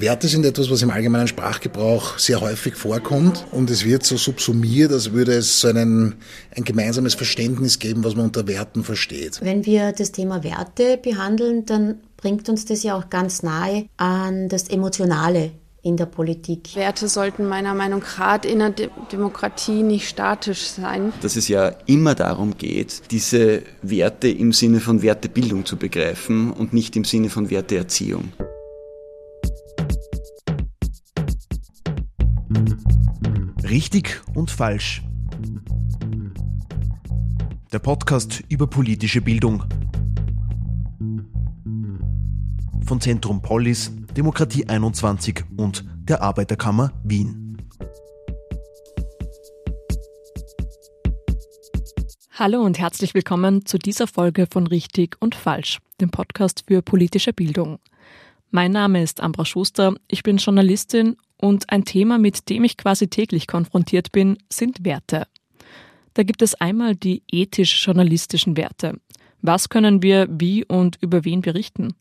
Werte sind etwas, was im allgemeinen Sprachgebrauch sehr häufig vorkommt und es wird so subsumiert, als würde es so einen, ein gemeinsames Verständnis geben, was man unter Werten versteht. Wenn wir das Thema Werte behandeln, dann bringt uns das ja auch ganz nahe an das Emotionale in der Politik. Werte sollten meiner Meinung nach gerade in der De Demokratie nicht statisch sein. Dass es ja immer darum geht, diese Werte im Sinne von Wertebildung zu begreifen und nicht im Sinne von Werteerziehung. Richtig und falsch. Der Podcast über politische Bildung. Von Zentrum Polis, Demokratie 21 und der Arbeiterkammer Wien. Hallo und herzlich willkommen zu dieser Folge von Richtig und Falsch, dem Podcast für politische Bildung. Mein Name ist Ambra Schuster, ich bin Journalistin und ein Thema, mit dem ich quasi täglich konfrontiert bin, sind Werte. Da gibt es einmal die ethisch-journalistischen Werte. Was können wir wie und über wen berichten?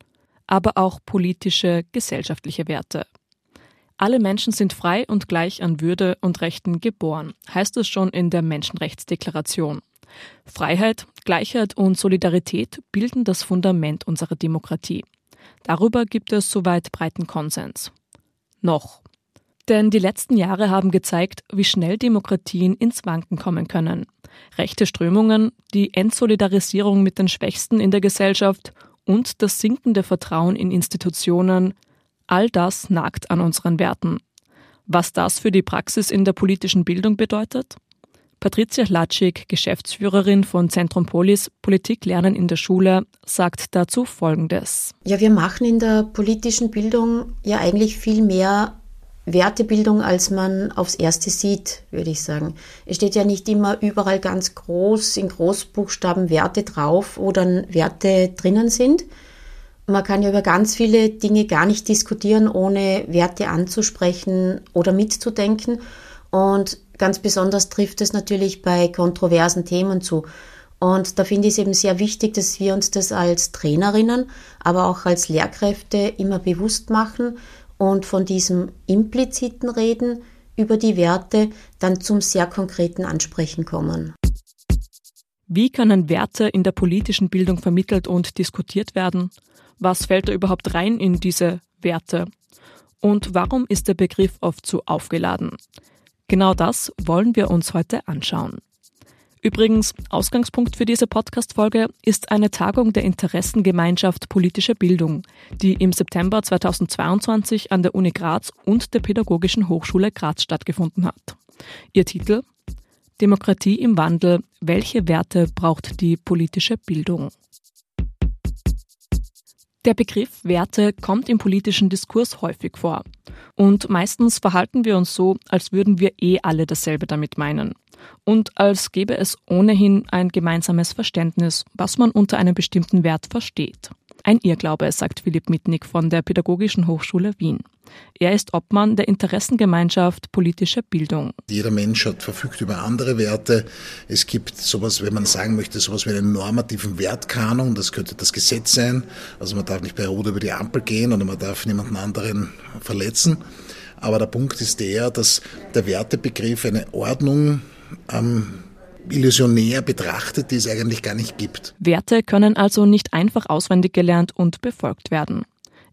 Aber auch politische, gesellschaftliche Werte. Alle Menschen sind frei und gleich an Würde und Rechten geboren, heißt es schon in der Menschenrechtsdeklaration. Freiheit, Gleichheit und Solidarität bilden das Fundament unserer Demokratie. Darüber gibt es soweit breiten Konsens. Noch. Denn die letzten Jahre haben gezeigt, wie schnell Demokratien ins Wanken kommen können. Rechte Strömungen, die Entsolidarisierung mit den Schwächsten in der Gesellschaft und das sinkende Vertrauen in Institutionen, all das nagt an unseren Werten. Was das für die Praxis in der politischen Bildung bedeutet? Patricia Latschik, Geschäftsführerin von Zentrum Polis Politik lernen in der Schule, sagt dazu Folgendes. Ja, wir machen in der politischen Bildung ja eigentlich viel mehr Wertebildung, als man aufs Erste sieht, würde ich sagen. Es steht ja nicht immer überall ganz groß in Großbuchstaben Werte drauf, wo dann Werte drinnen sind. Man kann ja über ganz viele Dinge gar nicht diskutieren, ohne Werte anzusprechen oder mitzudenken. Und Ganz besonders trifft es natürlich bei kontroversen Themen zu. Und da finde ich es eben sehr wichtig, dass wir uns das als Trainerinnen, aber auch als Lehrkräfte immer bewusst machen und von diesem impliziten Reden über die Werte dann zum sehr konkreten Ansprechen kommen. Wie können Werte in der politischen Bildung vermittelt und diskutiert werden? Was fällt da überhaupt rein in diese Werte? Und warum ist der Begriff oft so aufgeladen? Genau das wollen wir uns heute anschauen. Übrigens, Ausgangspunkt für diese Podcast-Folge ist eine Tagung der Interessengemeinschaft Politische Bildung, die im September 2022 an der Uni Graz und der Pädagogischen Hochschule Graz stattgefunden hat. Ihr Titel Demokratie im Wandel. Welche Werte braucht die politische Bildung? Der Begriff Werte kommt im politischen Diskurs häufig vor. Und meistens verhalten wir uns so, als würden wir eh alle dasselbe damit meinen. Und als gäbe es ohnehin ein gemeinsames Verständnis, was man unter einem bestimmten Wert versteht. Ein Irrglaube, sagt Philipp Mitnick von der Pädagogischen Hochschule Wien. Er ist Obmann der Interessengemeinschaft politische Bildung. Jeder Mensch hat verfügt über andere Werte. Es gibt sowas, wenn man sagen möchte, sowas wie einen normativen Wertkanon. Das könnte das Gesetz sein. Also man darf nicht bei Rot über die Ampel gehen oder man darf niemanden anderen verletzen. Aber der Punkt ist der, dass der Wertebegriff eine Ordnung ähm, illusionär betrachtet, die es eigentlich gar nicht gibt. Werte können also nicht einfach auswendig gelernt und befolgt werden.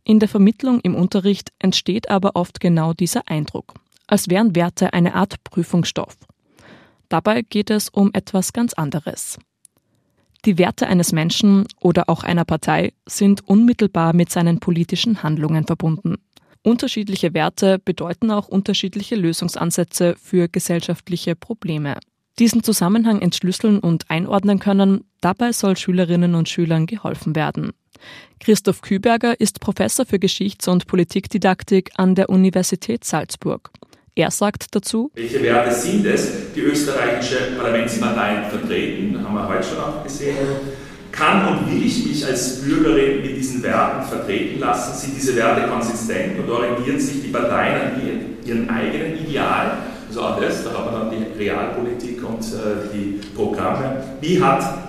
In der Vermittlung im Unterricht entsteht aber oft genau dieser Eindruck, als wären Werte eine Art Prüfungsstoff. Dabei geht es um etwas ganz anderes. Die Werte eines Menschen oder auch einer Partei sind unmittelbar mit seinen politischen Handlungen verbunden. Unterschiedliche Werte bedeuten auch unterschiedliche Lösungsansätze für gesellschaftliche Probleme. Diesen Zusammenhang entschlüsseln und einordnen können, dabei soll Schülerinnen und Schülern geholfen werden. Christoph Küberger ist Professor für Geschichts- und Politikdidaktik an der Universität Salzburg. Er sagt dazu, welche Werte sind es, die österreichische Parlamentsparteien vertreten, haben wir heute schon auch gesehen. Kann und will ich mich als Bürgerin mit diesen Werten vertreten lassen? Sind diese Werte konsistent und orientieren sich die Parteien an ihren eigenen Idealen? Das, da haben wir dann die Realpolitik und äh, die Programme. Wie hat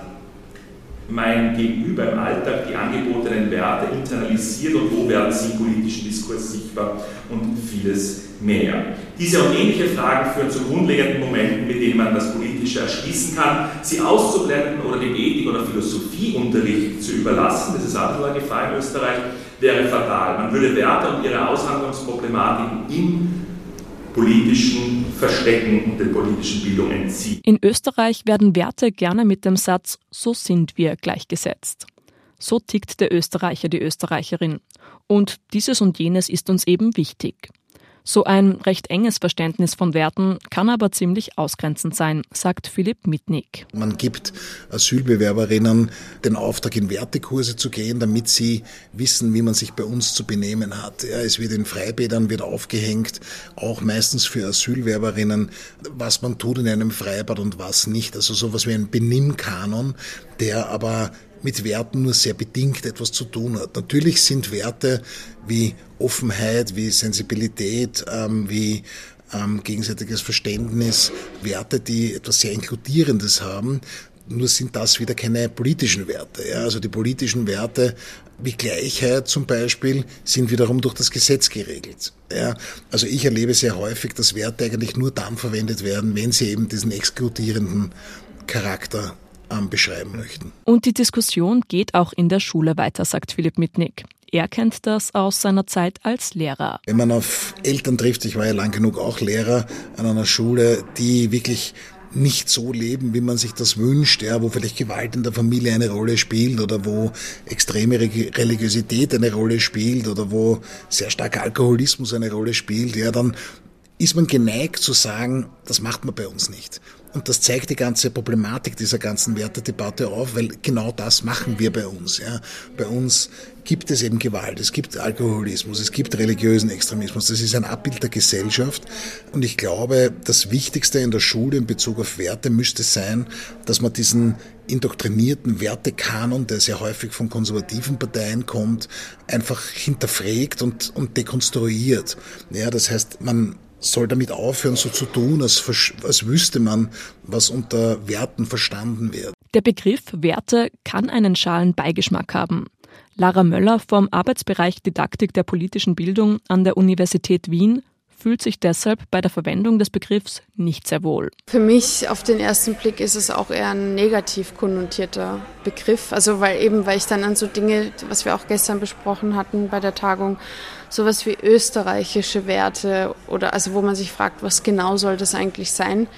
mein Gegenüber im Alltag die angebotenen Werte internalisiert und wo werden sie im politischen Diskurs sichtbar und vieles mehr. Diese und ähnliche Fragen führen zu grundlegenden Momenten, mit denen man das Politische erschließen kann. Sie auszublenden oder dem Ethik- oder Philosophieunterricht zu überlassen, das ist eine Gefahr in Österreich, wäre fatal. Man würde Werte und ihre Aushandlungsproblematiken im politischen Verstecken und der politischen Bildung entziehen. In Österreich werden Werte gerne mit dem Satz So sind wir gleichgesetzt. So tickt der Österreicher, die Österreicherin. Und dieses und jenes ist uns eben wichtig. So ein recht enges Verständnis von Werten kann aber ziemlich ausgrenzend sein, sagt Philipp Mitnick. Man gibt Asylbewerberinnen den Auftrag, in Wertekurse zu gehen, damit sie wissen, wie man sich bei uns zu benehmen hat. Ja, es wird in Freibädern wird aufgehängt, auch meistens für Asylbewerberinnen, was man tut in einem Freibad und was nicht. Also sowas wie ein Benimmkanon, der aber mit Werten nur sehr bedingt etwas zu tun hat. Natürlich sind Werte wie Offenheit, wie Sensibilität, ähm, wie ähm, gegenseitiges Verständnis, Werte, die etwas sehr Inkludierendes haben. Nur sind das wieder keine politischen Werte. Ja? Also die politischen Werte wie Gleichheit zum Beispiel sind wiederum durch das Gesetz geregelt. Ja? Also ich erlebe sehr häufig, dass Werte eigentlich nur dann verwendet werden, wenn sie eben diesen exkludierenden Charakter beschreiben möchten. Und die Diskussion geht auch in der Schule weiter, sagt Philipp Mitnick. Er kennt das aus seiner Zeit als Lehrer. Wenn man auf Eltern trifft, ich war ja lang genug auch Lehrer an einer Schule, die wirklich nicht so leben, wie man sich das wünscht, ja, wo vielleicht Gewalt in der Familie eine Rolle spielt oder wo extreme Religiosität eine Rolle spielt oder wo sehr starker Alkoholismus eine Rolle spielt, ja, dann ist man geneigt zu sagen, das macht man bei uns nicht. Und das zeigt die ganze Problematik dieser ganzen Wertedebatte auf, weil genau das machen wir bei uns. Ja. Bei uns gibt es eben Gewalt, es gibt Alkoholismus, es gibt religiösen Extremismus. Das ist ein Abbild der Gesellschaft. Und ich glaube, das Wichtigste in der Schule in Bezug auf Werte müsste sein, dass man diesen indoktrinierten Wertekanon, der sehr häufig von konservativen Parteien kommt, einfach hinterfragt und, und dekonstruiert. Ja, das heißt, man soll damit aufhören, so zu tun, als, als wüsste man, was unter Werten verstanden wird. Der Begriff Werte kann einen schalen Beigeschmack haben. Lara Möller vom Arbeitsbereich Didaktik der politischen Bildung an der Universität Wien fühlt sich deshalb bei der Verwendung des Begriffs nicht sehr wohl. Für mich auf den ersten Blick ist es auch eher ein negativ konnotierter Begriff. Also weil eben, weil ich dann an so Dinge, was wir auch gestern besprochen hatten bei der Tagung, sowas wie österreichische Werte oder also wo man sich fragt, was genau soll das eigentlich sein?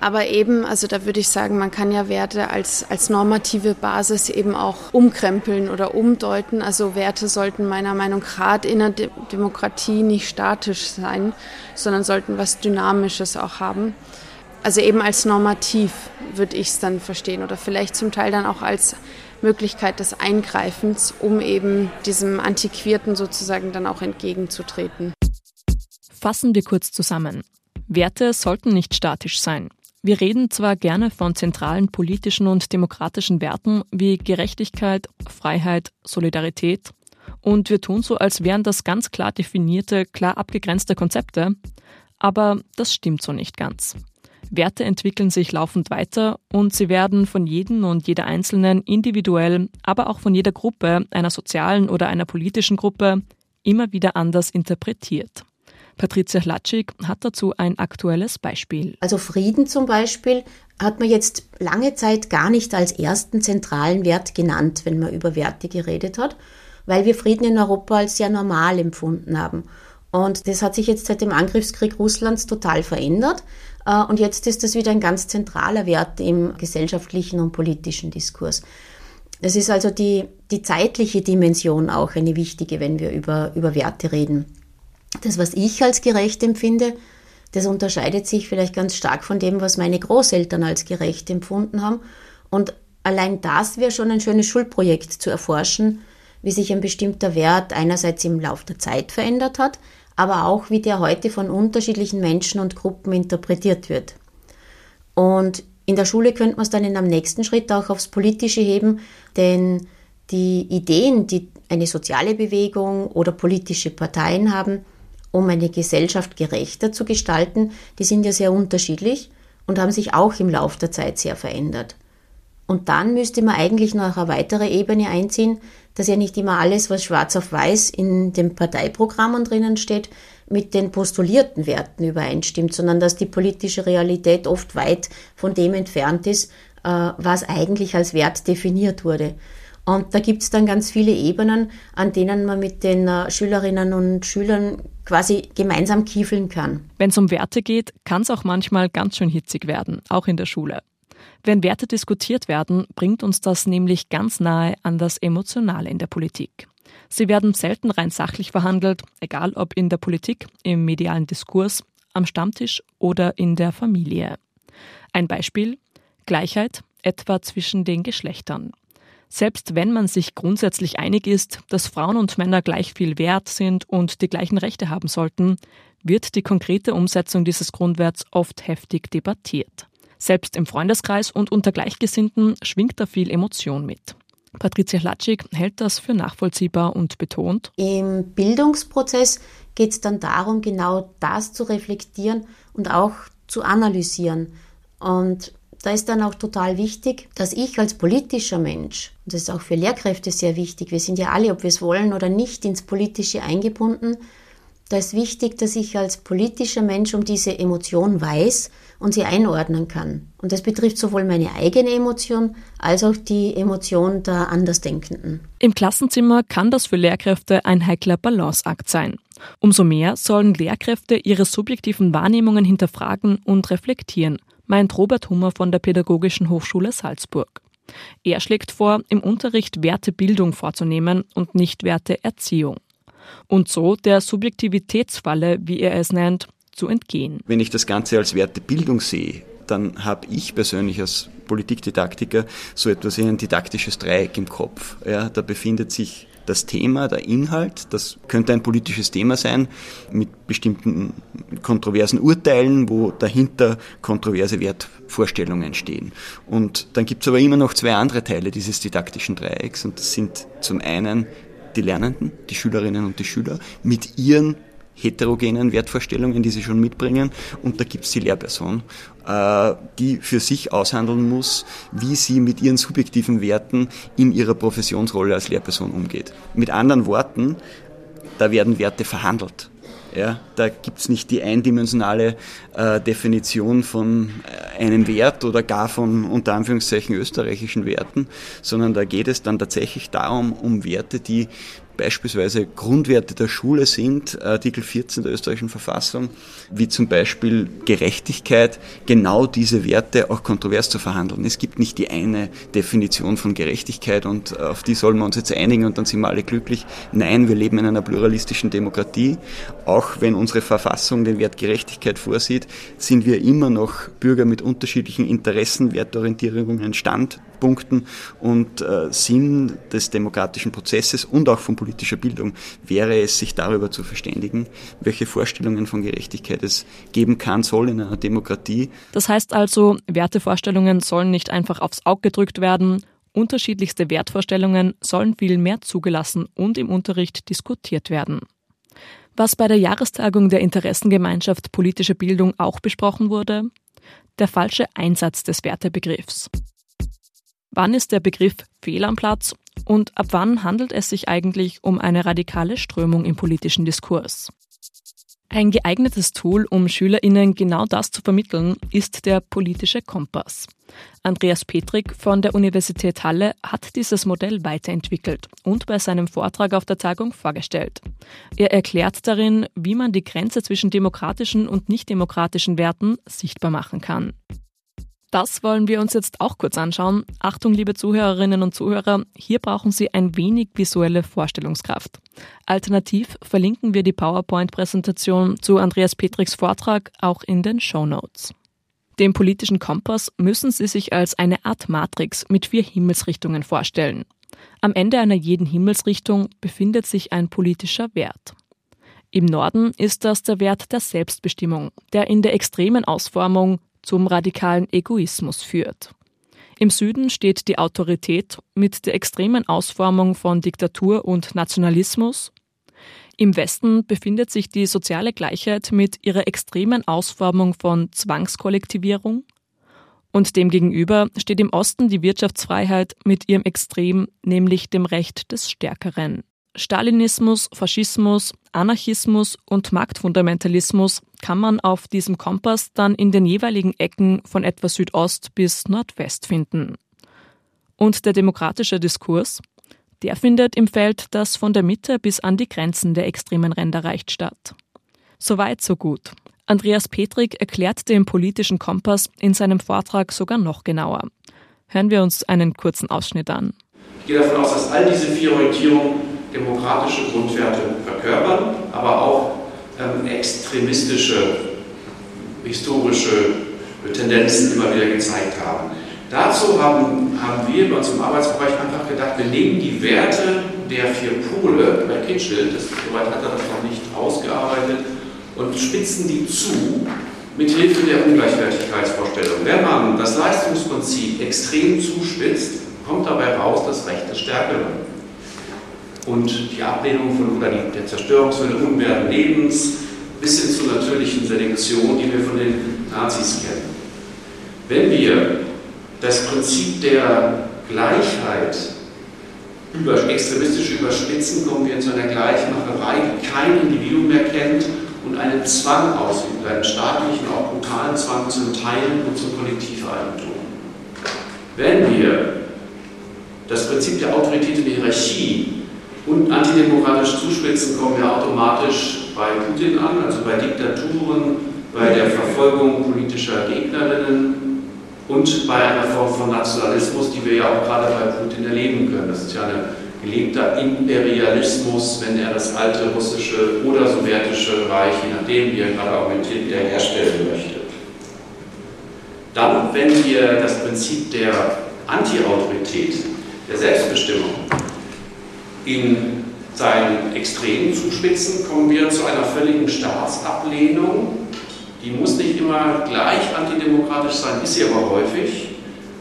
Aber eben, also da würde ich sagen, man kann ja Werte als, als normative Basis eben auch umkrempeln oder umdeuten. Also Werte sollten meiner Meinung nach gerade in der De Demokratie nicht statisch sein, sondern sollten was Dynamisches auch haben. Also eben als normativ würde ich es dann verstehen oder vielleicht zum Teil dann auch als Möglichkeit des Eingreifens, um eben diesem Antiquierten sozusagen dann auch entgegenzutreten. Fassen wir kurz zusammen. Werte sollten nicht statisch sein. Wir reden zwar gerne von zentralen politischen und demokratischen Werten wie Gerechtigkeit, Freiheit, Solidarität, und wir tun so, als wären das ganz klar definierte, klar abgegrenzte Konzepte, aber das stimmt so nicht ganz. Werte entwickeln sich laufend weiter und sie werden von jedem und jeder Einzelnen individuell, aber auch von jeder Gruppe, einer sozialen oder einer politischen Gruppe, immer wieder anders interpretiert. Patricia Hlatschik hat dazu ein aktuelles Beispiel. Also Frieden zum Beispiel hat man jetzt lange Zeit gar nicht als ersten zentralen Wert genannt, wenn man über Werte geredet hat, weil wir Frieden in Europa als sehr normal empfunden haben. Und das hat sich jetzt seit dem Angriffskrieg Russlands total verändert. Äh, und jetzt ist das wieder ein ganz zentraler Wert im gesellschaftlichen und politischen Diskurs. Das ist also die, die zeitliche Dimension auch eine wichtige, wenn wir über, über Werte reden. Das, was ich als gerecht empfinde, das unterscheidet sich vielleicht ganz stark von dem, was meine Großeltern als gerecht empfunden haben. Und allein das wäre schon ein schönes Schulprojekt zu erforschen, wie sich ein bestimmter Wert einerseits im Laufe der Zeit verändert hat, aber auch wie der heute von unterschiedlichen Menschen und Gruppen interpretiert wird. Und in der Schule könnte man es dann in einem nächsten Schritt auch aufs Politische heben, denn die Ideen, die eine soziale Bewegung oder politische Parteien haben, um eine Gesellschaft gerechter zu gestalten, die sind ja sehr unterschiedlich und haben sich auch im Laufe der Zeit sehr verändert. Und dann müsste man eigentlich noch eine weitere Ebene einziehen, dass ja nicht immer alles, was schwarz auf weiß in den Parteiprogrammen drinnen steht, mit den postulierten Werten übereinstimmt, sondern dass die politische Realität oft weit von dem entfernt ist, äh, was eigentlich als Wert definiert wurde. Und da gibt es dann ganz viele Ebenen, an denen man mit den äh, Schülerinnen und Schülern quasi gemeinsam kiefeln kann. Wenn es um Werte geht, kann es auch manchmal ganz schön hitzig werden, auch in der Schule. Wenn Werte diskutiert werden, bringt uns das nämlich ganz nahe an das Emotionale in der Politik. Sie werden selten rein sachlich verhandelt, egal ob in der Politik, im medialen Diskurs, am Stammtisch oder in der Familie. Ein Beispiel Gleichheit, etwa zwischen den Geschlechtern. Selbst wenn man sich grundsätzlich einig ist, dass Frauen und Männer gleich viel wert sind und die gleichen Rechte haben sollten, wird die konkrete Umsetzung dieses Grundwerts oft heftig debattiert. Selbst im Freundeskreis und unter Gleichgesinnten schwingt da viel Emotion mit. Patricia Hlatschik hält das für nachvollziehbar und betont. Im Bildungsprozess geht es dann darum, genau das zu reflektieren und auch zu analysieren. Und da ist dann auch total wichtig, dass ich als politischer Mensch, und das ist auch für Lehrkräfte sehr wichtig, wir sind ja alle, ob wir es wollen oder nicht, ins Politische eingebunden, da ist wichtig, dass ich als politischer Mensch um diese Emotion weiß und sie einordnen kann. Und das betrifft sowohl meine eigene Emotion als auch die Emotion der Andersdenkenden. Im Klassenzimmer kann das für Lehrkräfte ein heikler Balanceakt sein. Umso mehr sollen Lehrkräfte ihre subjektiven Wahrnehmungen hinterfragen und reflektieren, meint Robert Hummer von der Pädagogischen Hochschule Salzburg. Er schlägt vor, im Unterricht Wertebildung vorzunehmen und nicht Werteerziehung und so der Subjektivitätsfalle, wie er es nennt, zu entgehen. Wenn ich das Ganze als Wertebildung sehe, dann habe ich persönlich als Politikdidaktiker so etwas wie ein didaktisches Dreieck im Kopf. Ja, da befindet sich das Thema, der Inhalt, das könnte ein politisches Thema sein mit bestimmten kontroversen Urteilen, wo dahinter kontroverse Wertvorstellungen stehen. Und dann gibt es aber immer noch zwei andere Teile dieses didaktischen Dreiecks und das sind zum einen die Lernenden, die Schülerinnen und die Schüler mit ihren heterogenen Wertvorstellungen, die sie schon mitbringen. Und da gibt es die Lehrperson, die für sich aushandeln muss, wie sie mit ihren subjektiven Werten in ihrer Professionsrolle als Lehrperson umgeht. Mit anderen Worten, da werden Werte verhandelt. Ja, da gibt's nicht die eindimensionale äh, Definition von äh, einem Wert oder gar von unter Anführungszeichen österreichischen Werten, sondern da geht es dann tatsächlich darum, um Werte, die beispielsweise Grundwerte der Schule sind, Artikel 14 der österreichischen Verfassung, wie zum Beispiel Gerechtigkeit, genau diese Werte auch kontrovers zu verhandeln. Es gibt nicht die eine Definition von Gerechtigkeit und auf die sollen wir uns jetzt einigen und dann sind wir alle glücklich. Nein, wir leben in einer pluralistischen Demokratie. Auch wenn unsere Verfassung den Wert Gerechtigkeit vorsieht, sind wir immer noch Bürger mit unterschiedlichen Interessen, Wertorientierungen, Standpunkten und äh, Sinn des demokratischen Prozesses und auch von politischer Bildung wäre es, sich darüber zu verständigen, welche Vorstellungen von Gerechtigkeit es geben kann, soll in einer Demokratie. Das heißt also, Wertevorstellungen sollen nicht einfach aufs Auge gedrückt werden, unterschiedlichste Wertvorstellungen sollen viel mehr zugelassen und im Unterricht diskutiert werden. Was bei der Jahrestagung der Interessengemeinschaft politische Bildung auch besprochen wurde, der falsche Einsatz des Wertebegriffs. Wann ist der Begriff fehl am Platz und ab wann handelt es sich eigentlich um eine radikale Strömung im politischen Diskurs? Ein geeignetes Tool, um SchülerInnen genau das zu vermitteln, ist der politische Kompass. Andreas Petrik von der Universität Halle hat dieses Modell weiterentwickelt und bei seinem Vortrag auf der Tagung vorgestellt. Er erklärt darin, wie man die Grenze zwischen demokratischen und nichtdemokratischen Werten sichtbar machen kann. Das wollen wir uns jetzt auch kurz anschauen. Achtung, liebe Zuhörerinnen und Zuhörer, hier brauchen Sie ein wenig visuelle Vorstellungskraft. Alternativ verlinken wir die PowerPoint-Präsentation zu Andreas Petriks Vortrag auch in den Show Notes. Den politischen Kompass müssen Sie sich als eine Art Matrix mit vier Himmelsrichtungen vorstellen. Am Ende einer jeden Himmelsrichtung befindet sich ein politischer Wert. Im Norden ist das der Wert der Selbstbestimmung, der in der extremen Ausformung zum radikalen Egoismus führt. Im Süden steht die Autorität mit der extremen Ausformung von Diktatur und Nationalismus. Im Westen befindet sich die soziale Gleichheit mit ihrer extremen Ausformung von Zwangskollektivierung. Und demgegenüber steht im Osten die Wirtschaftsfreiheit mit ihrem Extrem, nämlich dem Recht des Stärkeren. Stalinismus, Faschismus, Anarchismus und Marktfundamentalismus kann man auf diesem Kompass dann in den jeweiligen Ecken von etwa Südost bis Nordwest finden. Und der demokratische Diskurs, der findet im Feld, das von der Mitte bis an die Grenzen der extremen Ränder reicht, statt. Soweit, so gut. Andreas Petrik erklärt den politischen Kompass in seinem Vortrag sogar noch genauer. Hören wir uns einen kurzen Ausschnitt an. Ich gehe davon aus, dass all diese vier Orientierungen demokratische Grundwerte verkörpern, aber auch ähm, extremistische, historische Tendenzen immer wieder gezeigt haben. Dazu haben, haben wir bei uns im Arbeitsbereich einfach gedacht, wir nehmen die Werte der vier Pole bei Kitschel, das, soweit hat er das noch nicht ausgearbeitet, und spitzen die zu mit Hilfe der Ungleichwertigkeitsvorstellung. Wenn man das Leistungsprinzip extrem zuspitzt, kommt dabei raus das Recht des Stärkeren und die Ablehnung von oder die, der Zerstörungswille unwerten Lebens bis hin zur natürlichen Selektion, die wir von den Nazis kennen. Wenn wir das Prinzip der Gleichheit über, extremistisch überspitzen, kommen wir zu einer Gleichmacherei, die kein Individuum mehr kennt und einen Zwang ausübt, einen staatlichen, auch brutalen Zwang zum Teilen und zum Kollektiveigentum. Wenn wir das Prinzip der Autorität und Hierarchie und antidemokratisch zuspitzen, kommen wir automatisch bei Putin an, also bei Diktaturen, bei der Verfolgung politischer Gegnerinnen und bei einer Form von Nationalismus, die wir ja auch gerade bei Putin erleben können. Das ist ja ein gelebter Imperialismus, wenn er das alte russische oder sowjetische Reich, je nachdem wie er gerade argumentiert, wiederherstellen möchte. Dann, wenn wir das Prinzip der Anti-Autorität, der Selbstbestimmung in seinen Extremen zuspitzen, kommen wir zu einer völligen Staatsablehnung. Die muss nicht immer gleich antidemokratisch sein, ist sie aber häufig.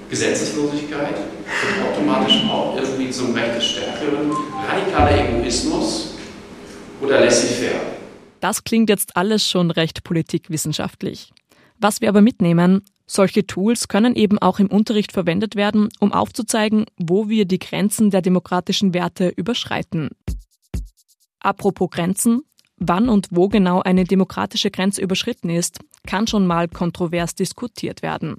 Gesetzeslosigkeit führt automatisch auch irgendwie zum Recht des Stärkeren, radikaler Egoismus oder laissez-faire. Das klingt jetzt alles schon recht politikwissenschaftlich. Was wir aber mitnehmen, solche Tools können eben auch im Unterricht verwendet werden, um aufzuzeigen, wo wir die Grenzen der demokratischen Werte überschreiten. Apropos Grenzen, wann und wo genau eine demokratische Grenze überschritten ist, kann schon mal kontrovers diskutiert werden.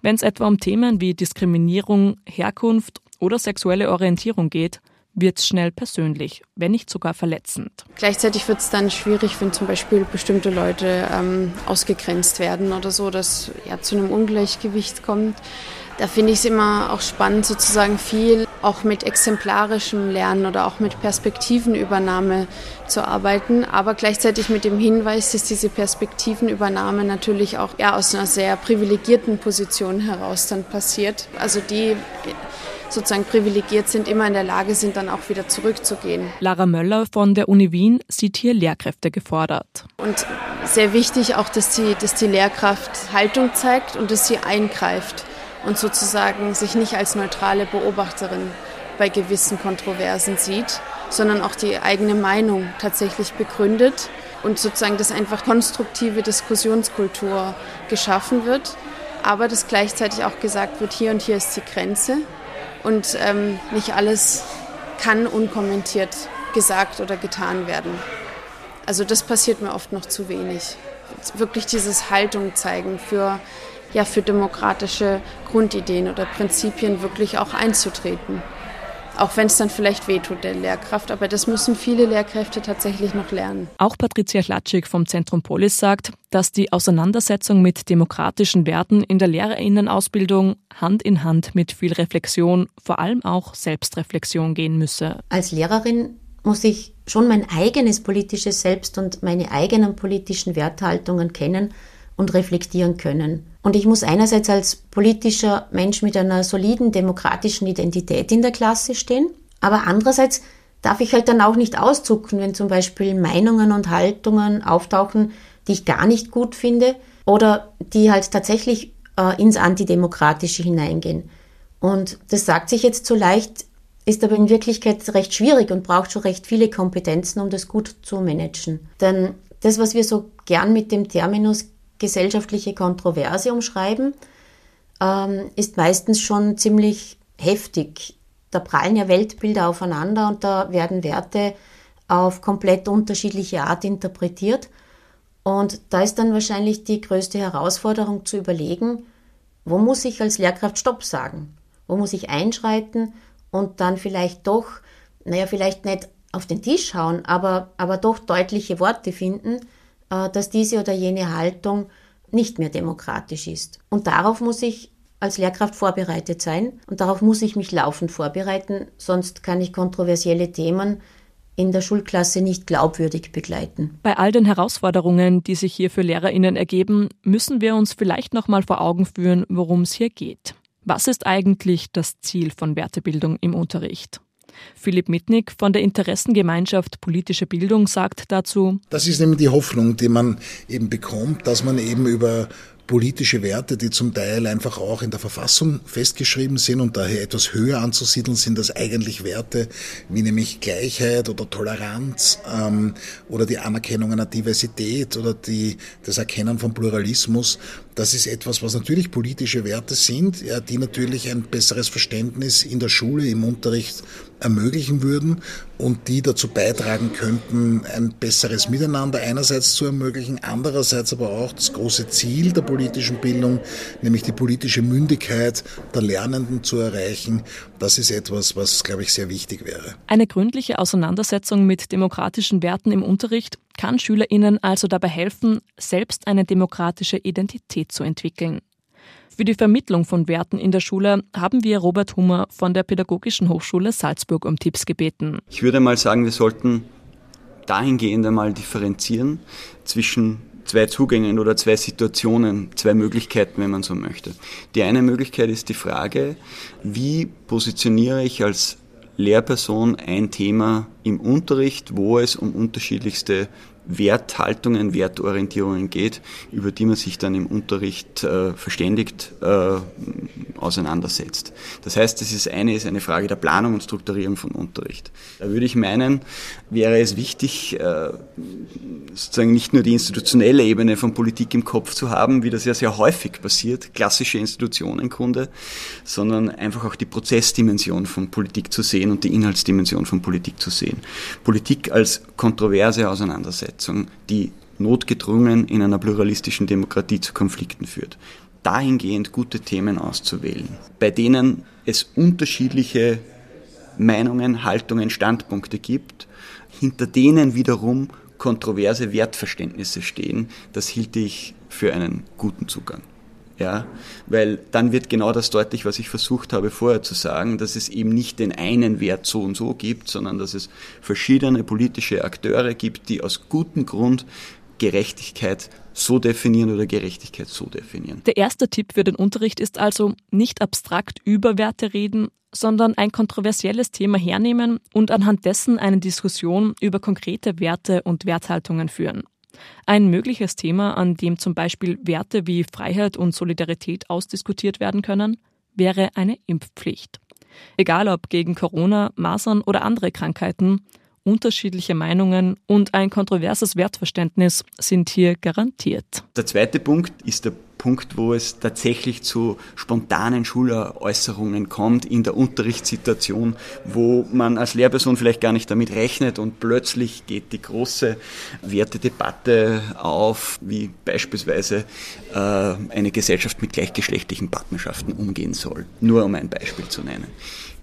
Wenn es etwa um Themen wie Diskriminierung, Herkunft oder sexuelle Orientierung geht, wird es schnell persönlich, wenn nicht sogar verletzend. Gleichzeitig wird es dann schwierig, wenn zum Beispiel bestimmte Leute ähm, ausgegrenzt werden oder so, dass ja zu einem Ungleichgewicht kommt. Da finde ich es immer auch spannend, sozusagen viel auch mit exemplarischem Lernen oder auch mit Perspektivenübernahme zu arbeiten, aber gleichzeitig mit dem Hinweis, dass diese Perspektivenübernahme natürlich auch ja, aus einer sehr privilegierten Position heraus dann passiert. Also die sozusagen privilegiert sind, immer in der Lage sind, dann auch wieder zurückzugehen. Lara Möller von der Uni Wien sieht hier Lehrkräfte gefordert. Und sehr wichtig auch, dass die, dass die Lehrkraft Haltung zeigt und dass sie eingreift und sozusagen sich nicht als neutrale Beobachterin bei gewissen Kontroversen sieht, sondern auch die eigene Meinung tatsächlich begründet und sozusagen, dass einfach konstruktive Diskussionskultur geschaffen wird, aber dass gleichzeitig auch gesagt wird, hier und hier ist die Grenze und ähm, nicht alles kann unkommentiert gesagt oder getan werden. Also das passiert mir oft noch zu wenig. Wirklich dieses Haltung zeigen für, ja, für demokratische Grundideen oder Prinzipien wirklich auch einzutreten. Auch wenn es dann vielleicht wehtut der Lehrkraft, aber das müssen viele Lehrkräfte tatsächlich noch lernen. Auch Patricia Klatschik vom Zentrum Polis sagt, dass die Auseinandersetzung mit demokratischen Werten in der Lehrerinnenausbildung Hand in Hand mit viel Reflexion, vor allem auch Selbstreflexion gehen müsse. Als Lehrerin muss ich schon mein eigenes politisches Selbst und meine eigenen politischen Werthaltungen kennen und reflektieren können. Und ich muss einerseits als politischer Mensch mit einer soliden demokratischen Identität in der Klasse stehen, aber andererseits darf ich halt dann auch nicht auszucken, wenn zum Beispiel Meinungen und Haltungen auftauchen, die ich gar nicht gut finde oder die halt tatsächlich äh, ins Antidemokratische hineingehen. Und das sagt sich jetzt so leicht, ist aber in Wirklichkeit recht schwierig und braucht schon recht viele Kompetenzen, um das gut zu managen. Denn das, was wir so gern mit dem Terminus gesellschaftliche Kontroverse umschreiben, ähm, ist meistens schon ziemlich heftig. Da prallen ja Weltbilder aufeinander und da werden Werte auf komplett unterschiedliche Art interpretiert. Und da ist dann wahrscheinlich die größte Herausforderung zu überlegen, wo muss ich als Lehrkraft Stopp sagen? Wo muss ich einschreiten und dann vielleicht doch, naja, vielleicht nicht auf den Tisch hauen, aber, aber doch deutliche Worte finden, dass diese oder jene Haltung nicht mehr demokratisch ist. Und darauf muss ich als Lehrkraft vorbereitet sein und darauf muss ich mich laufend vorbereiten, sonst kann ich kontroversielle Themen in der Schulklasse nicht glaubwürdig begleiten. Bei all den Herausforderungen, die sich hier für Lehrerinnen ergeben, müssen wir uns vielleicht noch mal vor Augen führen, worum es hier geht. Was ist eigentlich das Ziel von Wertebildung im Unterricht? Philipp Mitnick von der Interessengemeinschaft Politische Bildung sagt dazu, Das ist eben die Hoffnung, die man eben bekommt, dass man eben über politische Werte, die zum Teil einfach auch in der Verfassung festgeschrieben sind und daher etwas höher anzusiedeln sind als eigentlich Werte wie nämlich Gleichheit oder Toleranz ähm, oder die Anerkennung einer Diversität oder die, das Erkennen von Pluralismus. Das ist etwas, was natürlich politische Werte sind, die natürlich ein besseres Verständnis in der Schule, im Unterricht ermöglichen würden und die dazu beitragen könnten, ein besseres Miteinander einerseits zu ermöglichen, andererseits aber auch das große Ziel der politischen Bildung, nämlich die politische Mündigkeit der Lernenden zu erreichen. Das ist etwas, was, glaube ich, sehr wichtig wäre. Eine gründliche Auseinandersetzung mit demokratischen Werten im Unterricht kann Schülerinnen also dabei helfen, selbst eine demokratische Identität zu entwickeln. Für die Vermittlung von Werten in der Schule haben wir Robert Hummer von der Pädagogischen Hochschule Salzburg um Tipps gebeten. Ich würde mal sagen, wir sollten dahingehend einmal differenzieren zwischen zwei Zugängen oder zwei Situationen, zwei Möglichkeiten, wenn man so möchte. Die eine Möglichkeit ist die Frage, wie positioniere ich als Lehrperson ein Thema im Unterricht, wo es um unterschiedlichste Werthaltungen, Wertorientierungen geht, über die man sich dann im Unterricht äh, verständigt äh, auseinandersetzt. Das heißt, das ist eine ist eine Frage der Planung und Strukturierung von Unterricht. Da würde ich meinen, wäre es wichtig, äh, sozusagen nicht nur die institutionelle Ebene von Politik im Kopf zu haben, wie das ja sehr häufig passiert, klassische Institutionenkunde, sondern einfach auch die Prozessdimension von Politik zu sehen und die Inhaltsdimension von Politik zu sehen. Politik als kontroverse Auseinandersetzung, die notgedrungen in einer pluralistischen Demokratie zu Konflikten führt. Dahingehend gute Themen auszuwählen, bei denen es unterschiedliche Meinungen, Haltungen, Standpunkte gibt, hinter denen wiederum kontroverse Wertverständnisse stehen, das hielt ich für einen guten Zugang. Ja, weil dann wird genau das deutlich, was ich versucht habe vorher zu sagen, dass es eben nicht den einen Wert so und so gibt, sondern dass es verschiedene politische Akteure gibt, die aus gutem Grund Gerechtigkeit so definieren oder Gerechtigkeit so definieren. Der erste Tipp für den Unterricht ist also nicht abstrakt über Werte reden, sondern ein kontroversielles Thema hernehmen und anhand dessen eine Diskussion über konkrete Werte und Werthaltungen führen. Ein mögliches Thema, an dem zum Beispiel Werte wie Freiheit und Solidarität ausdiskutiert werden können, wäre eine Impfpflicht. Egal ob gegen Corona, Masern oder andere Krankheiten, unterschiedliche Meinungen und ein kontroverses Wertverständnis sind hier garantiert. Der zweite Punkt ist der Punkt, wo es tatsächlich zu spontanen Schuläußerungen kommt in der Unterrichtssituation, wo man als Lehrperson vielleicht gar nicht damit rechnet und plötzlich geht die große Wertedebatte auf, wie beispielsweise äh, eine Gesellschaft mit gleichgeschlechtlichen Partnerschaften umgehen soll. Nur um ein Beispiel zu nennen.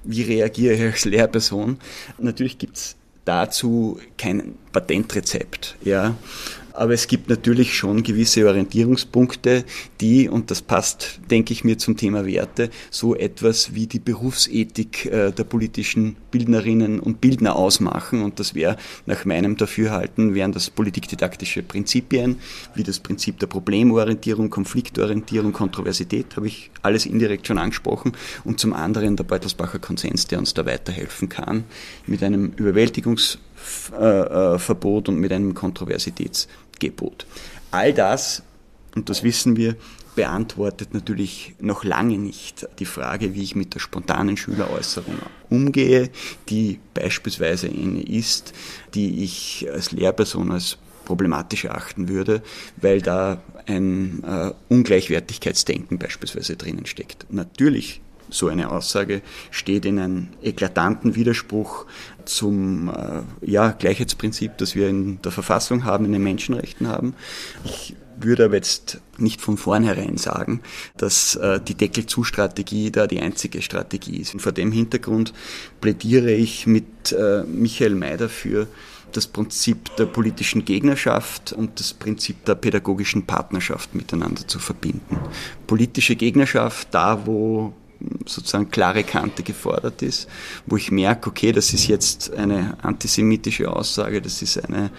Wie reagiere ich als Lehrperson? Natürlich gibt es dazu kein Patentrezept. Ja. Aber es gibt natürlich schon gewisse Orientierungspunkte, die, und das passt, denke ich mir, zum Thema Werte, so etwas wie die Berufsethik äh, der politischen Bildnerinnen und Bildner ausmachen. Und das wäre nach meinem Dafürhalten, wären das politikdidaktische Prinzipien, wie das Prinzip der Problemorientierung, Konfliktorientierung, Kontroversität, habe ich alles indirekt schon angesprochen. Und zum anderen der Beutelsbacher Konsens, der uns da weiterhelfen kann, mit einem Überwältigungsverbot und mit einem Kontroversitätsgebot. All das, und das wissen wir, beantwortet natürlich noch lange nicht die Frage, wie ich mit der spontanen Schüleräußerung umgehe, die beispielsweise eine ist, die ich als Lehrperson, als problematisch erachten würde, weil da ein äh, Ungleichwertigkeitsdenken beispielsweise drinnen steckt. Natürlich so eine Aussage steht in einem eklatanten Widerspruch zum äh, ja, Gleichheitsprinzip, das wir in der Verfassung haben, in den Menschenrechten haben. Ich würde aber jetzt nicht von vornherein sagen, dass äh, die Deckel-zu-Strategie da die einzige Strategie ist. Und vor dem Hintergrund plädiere ich mit äh, Michael May dafür, das Prinzip der politischen Gegnerschaft und das Prinzip der pädagogischen Partnerschaft miteinander zu verbinden. Politische Gegnerschaft da, wo sozusagen klare Kante gefordert ist, wo ich merke, okay, das ist jetzt eine antisemitische Aussage, das ist eine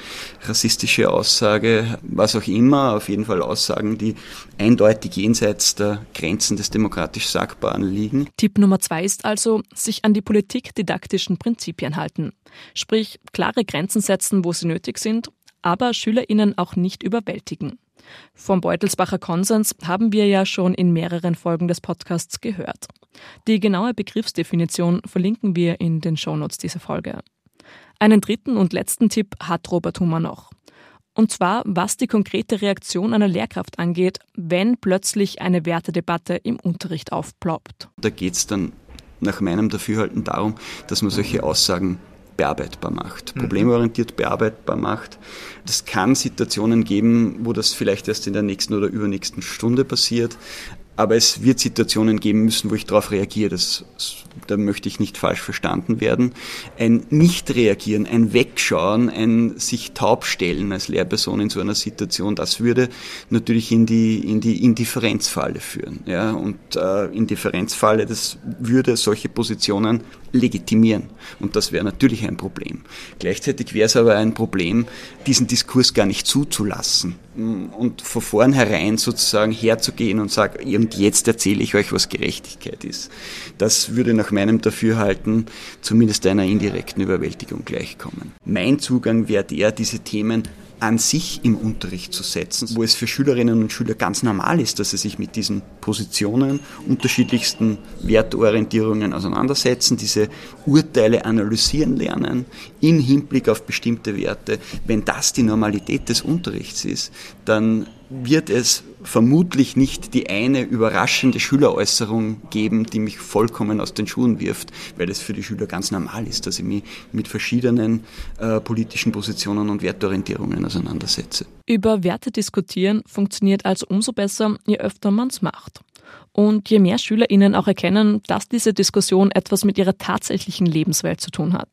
rassistische Aussage, was auch immer, auf jeden Fall Aussagen, die eindeutig jenseits der Grenzen des demokratisch Sagbaren liegen. Tipp Nummer zwei ist also, sich an die politikdidaktischen Prinzipien halten. Sprich, klare Grenzen setzen, wo sie nötig sind, aber SchülerInnen auch nicht überwältigen. Vom Beutelsbacher Konsens haben wir ja schon in mehreren Folgen des Podcasts gehört. Die genaue Begriffsdefinition verlinken wir in den Shownotes dieser Folge. Einen dritten und letzten Tipp hat Robert Hummer noch. Und zwar, was die konkrete Reaktion einer Lehrkraft angeht, wenn plötzlich eine Wertedebatte im Unterricht aufploppt. Da geht es dann nach meinem Dafürhalten darum, dass man solche Aussagen bearbeitbar macht, mhm. problemorientiert bearbeitbar macht. Das kann Situationen geben, wo das vielleicht erst in der nächsten oder übernächsten Stunde passiert, aber es wird Situationen geben müssen, wo ich darauf reagiere. Das, da möchte ich nicht falsch verstanden werden. Ein Nicht-Reagieren, ein Wegschauen, ein sich taubstellen als Lehrperson in so einer Situation, das würde natürlich in die, in die Indifferenzfalle führen. Ja? Und äh, Indifferenzfalle, das würde solche Positionen legitimieren. Und das wäre natürlich ein Problem. Gleichzeitig wäre es aber ein Problem, diesen Diskurs gar nicht zuzulassen und von vornherein sozusagen herzugehen und sagen, und jetzt erzähle ich euch, was Gerechtigkeit ist. Das würde nach meinem Dafürhalten zumindest einer indirekten Überwältigung gleichkommen. Mein Zugang wäre der, diese Themen an sich im Unterricht zu setzen, wo es für Schülerinnen und Schüler ganz normal ist, dass sie sich mit diesen Positionen, unterschiedlichsten Wertorientierungen auseinandersetzen, diese Urteile analysieren lernen, in Hinblick auf bestimmte Werte. Wenn das die Normalität des Unterrichts ist, dann wird es vermutlich nicht die eine überraschende Schüleräußerung geben, die mich vollkommen aus den Schuhen wirft, weil es für die Schüler ganz normal ist, dass ich mich mit verschiedenen äh, politischen Positionen und Wertorientierungen auseinandersetze. Über Werte diskutieren funktioniert also umso besser, je öfter man es macht. Und je mehr SchülerInnen auch erkennen, dass diese Diskussion etwas mit ihrer tatsächlichen Lebenswelt zu tun hat.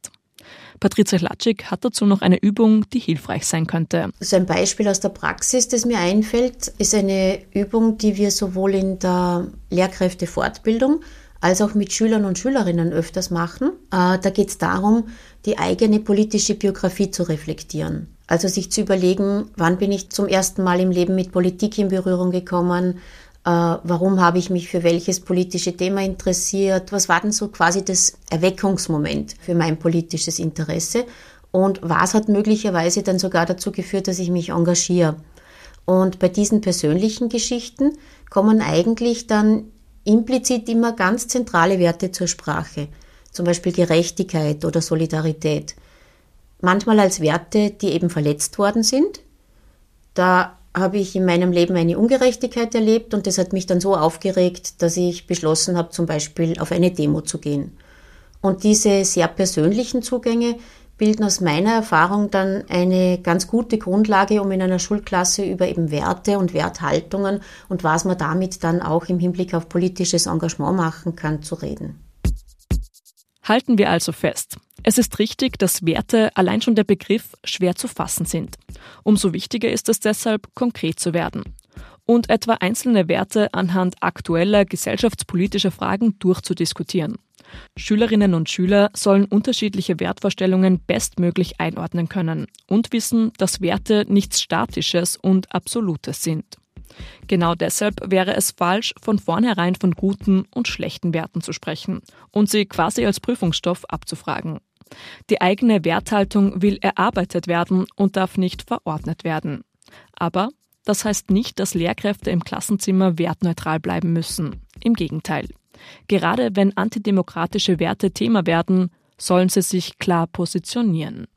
Patricia Hlatschik hat dazu noch eine Übung, die hilfreich sein könnte. So ein Beispiel aus der Praxis, das mir einfällt, ist eine Übung, die wir sowohl in der Lehrkräftefortbildung als auch mit Schülern und Schülerinnen öfters machen. Äh, da geht es darum, die eigene politische Biografie zu reflektieren. Also sich zu überlegen, wann bin ich zum ersten Mal im Leben mit Politik in Berührung gekommen, warum habe ich mich für welches politische Thema interessiert, was war denn so quasi das Erweckungsmoment für mein politisches Interesse und was hat möglicherweise dann sogar dazu geführt, dass ich mich engagiere. Und bei diesen persönlichen Geschichten kommen eigentlich dann implizit immer ganz zentrale Werte zur Sprache, zum Beispiel Gerechtigkeit oder Solidarität. Manchmal als Werte, die eben verletzt worden sind. Da habe ich in meinem Leben eine Ungerechtigkeit erlebt und das hat mich dann so aufgeregt, dass ich beschlossen habe, zum Beispiel auf eine Demo zu gehen. Und diese sehr persönlichen Zugänge bilden aus meiner Erfahrung dann eine ganz gute Grundlage, um in einer Schulklasse über eben Werte und Werthaltungen und was man damit dann auch im Hinblick auf politisches Engagement machen kann, zu reden. Halten wir also fest. Es ist richtig, dass Werte allein schon der Begriff schwer zu fassen sind. Umso wichtiger ist es deshalb, konkret zu werden und etwa einzelne Werte anhand aktueller gesellschaftspolitischer Fragen durchzudiskutieren. Schülerinnen und Schüler sollen unterschiedliche Wertvorstellungen bestmöglich einordnen können und wissen, dass Werte nichts Statisches und Absolutes sind. Genau deshalb wäre es falsch, von vornherein von guten und schlechten Werten zu sprechen und sie quasi als Prüfungsstoff abzufragen. Die eigene Werthaltung will erarbeitet werden und darf nicht verordnet werden. Aber das heißt nicht, dass Lehrkräfte im Klassenzimmer wertneutral bleiben müssen. Im Gegenteil. Gerade wenn antidemokratische Werte Thema werden, sollen sie sich klar positionieren.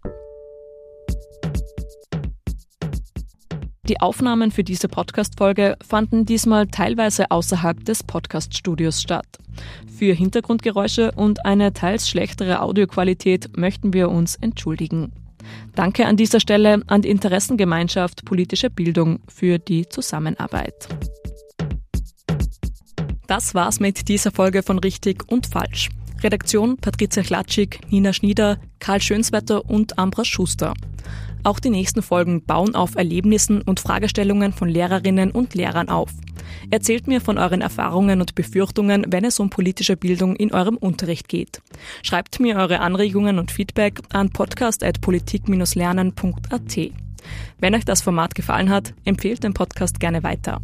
Die Aufnahmen für diese Podcast-Folge fanden diesmal teilweise außerhalb des Podcast-Studios statt. Für Hintergrundgeräusche und eine teils schlechtere Audioqualität möchten wir uns entschuldigen. Danke an dieser Stelle an die Interessengemeinschaft Politische Bildung für die Zusammenarbeit. Das war's mit dieser Folge von Richtig und Falsch. Redaktion Patricia Klatschik, Nina Schnieder, Karl Schönswetter und Ambra Schuster. Auch die nächsten Folgen bauen auf Erlebnissen und Fragestellungen von Lehrerinnen und Lehrern auf. Erzählt mir von euren Erfahrungen und Befürchtungen, wenn es um politische Bildung in eurem Unterricht geht. Schreibt mir eure Anregungen und Feedback an podcast.politik-lernen.at. Wenn euch das Format gefallen hat, empfehlt den Podcast gerne weiter.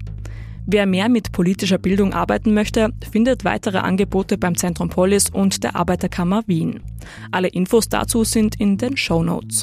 Wer mehr mit politischer Bildung arbeiten möchte, findet weitere Angebote beim Zentrum Polis und der Arbeiterkammer Wien. Alle Infos dazu sind in den Show Notes.